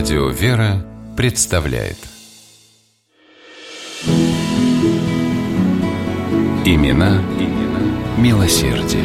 Радио «Вера» представляет Имена, имена милосердие.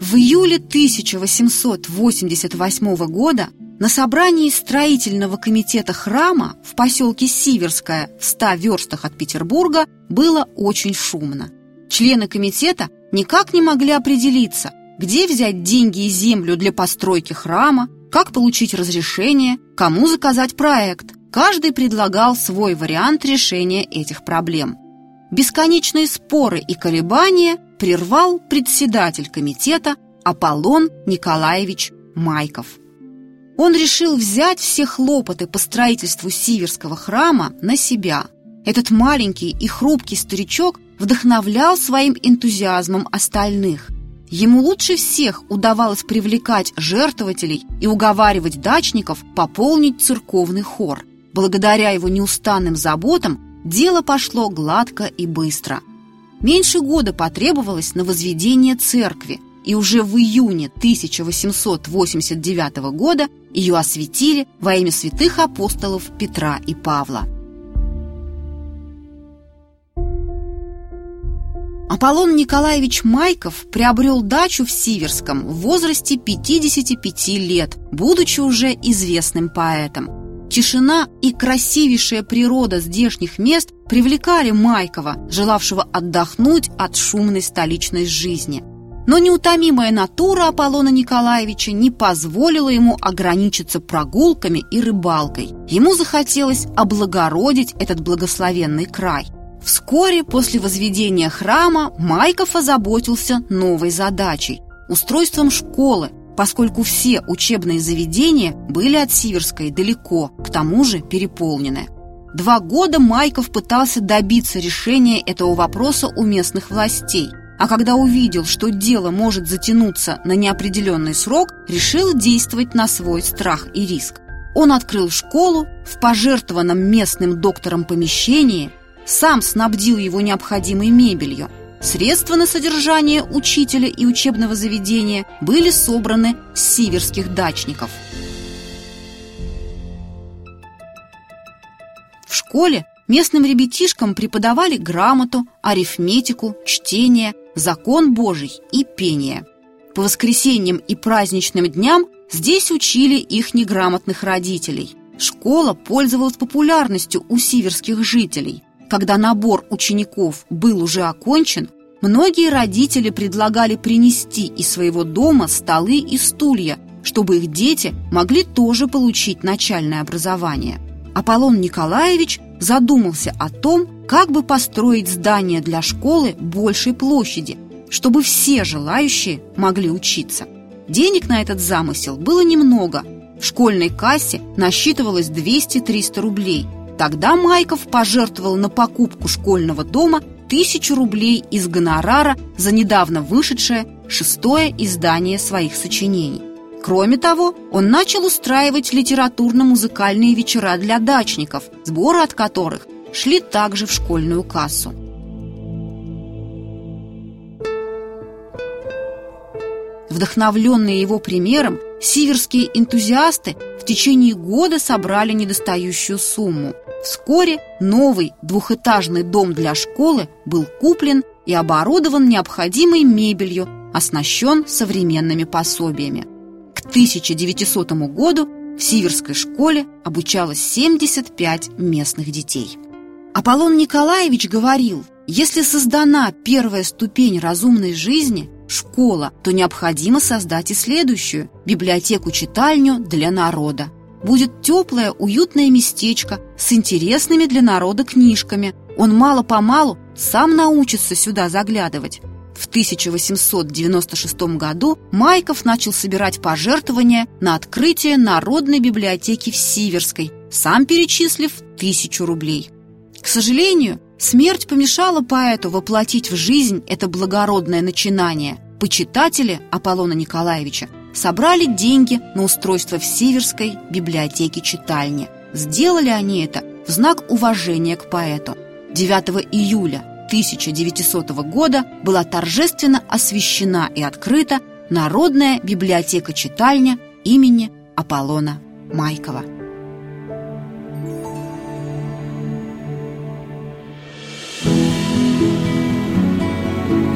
В июле 1888 года на собрании строительного комитета храма в поселке Сиверское в 100 верстах от Петербурга было очень шумно. Члены комитета никак не могли определиться, где взять деньги и землю для постройки храма, как получить разрешение, кому заказать проект. Каждый предлагал свой вариант решения этих проблем. Бесконечные споры и колебания прервал председатель комитета Аполлон Николаевич Майков. Он решил взять все хлопоты по строительству Сиверского храма на себя. Этот маленький и хрупкий старичок вдохновлял своим энтузиазмом остальных. Ему лучше всех удавалось привлекать жертвователей и уговаривать дачников пополнить церковный хор. Благодаря его неустанным заботам дело пошло гладко и быстро. Меньше года потребовалось на возведение церкви, и уже в июне 1889 года ее осветили во имя святых апостолов Петра и Павла. Аполлон Николаевич Майков приобрел дачу в Сиверском в возрасте 55 лет, будучи уже известным поэтом. Тишина и красивейшая природа здешних мест привлекали Майкова, желавшего отдохнуть от шумной столичной жизни. Но неутомимая натура Аполлона Николаевича не позволила ему ограничиться прогулками и рыбалкой. Ему захотелось облагородить этот благословенный край – Вскоре после возведения храма Майков озаботился новой задачей – устройством школы, поскольку все учебные заведения были от Сиверской далеко, к тому же переполнены. Два года Майков пытался добиться решения этого вопроса у местных властей, а когда увидел, что дело может затянуться на неопределенный срок, решил действовать на свой страх и риск. Он открыл школу в пожертвованном местным доктором помещении – сам снабдил его необходимой мебелью. Средства на содержание учителя и учебного заведения были собраны с сиверских дачников. В школе местным ребятишкам преподавали грамоту, арифметику, чтение, закон Божий и пение. По воскресеньям и праздничным дням здесь учили их неграмотных родителей. Школа пользовалась популярностью у сиверских жителей – когда набор учеников был уже окончен, многие родители предлагали принести из своего дома столы и стулья, чтобы их дети могли тоже получить начальное образование. Аполлон Николаевич задумался о том, как бы построить здание для школы большей площади, чтобы все желающие могли учиться. Денег на этот замысел было немного. В школьной кассе насчитывалось 200-300 рублей – Тогда Майков пожертвовал на покупку школьного дома тысячу рублей из гонорара за недавно вышедшее шестое издание своих сочинений. Кроме того, он начал устраивать литературно-музыкальные вечера для дачников, сборы от которых шли также в школьную кассу. Вдохновленные его примером, сиверские энтузиасты в течение года собрали недостающую сумму – Вскоре новый двухэтажный дом для школы был куплен и оборудован необходимой мебелью, оснащен современными пособиями. К 1900 году в Сиверской школе обучалось 75 местных детей. Аполлон Николаевич говорил, если создана первая ступень разумной жизни, школа, то необходимо создать и следующую – библиотеку-читальню для народа – будет теплое, уютное местечко с интересными для народа книжками. Он мало-помалу сам научится сюда заглядывать. В 1896 году Майков начал собирать пожертвования на открытие Народной библиотеки в Сиверской, сам перечислив тысячу рублей. К сожалению, смерть помешала поэту воплотить в жизнь это благородное начинание. Почитатели Аполлона Николаевича собрали деньги на устройство в Сиверской библиотеке-читальни. Сделали они это в знак уважения к поэту. 9 июля 1900 года была торжественно освящена и открыта Народная библиотека-читальня имени Аполлона Майкова.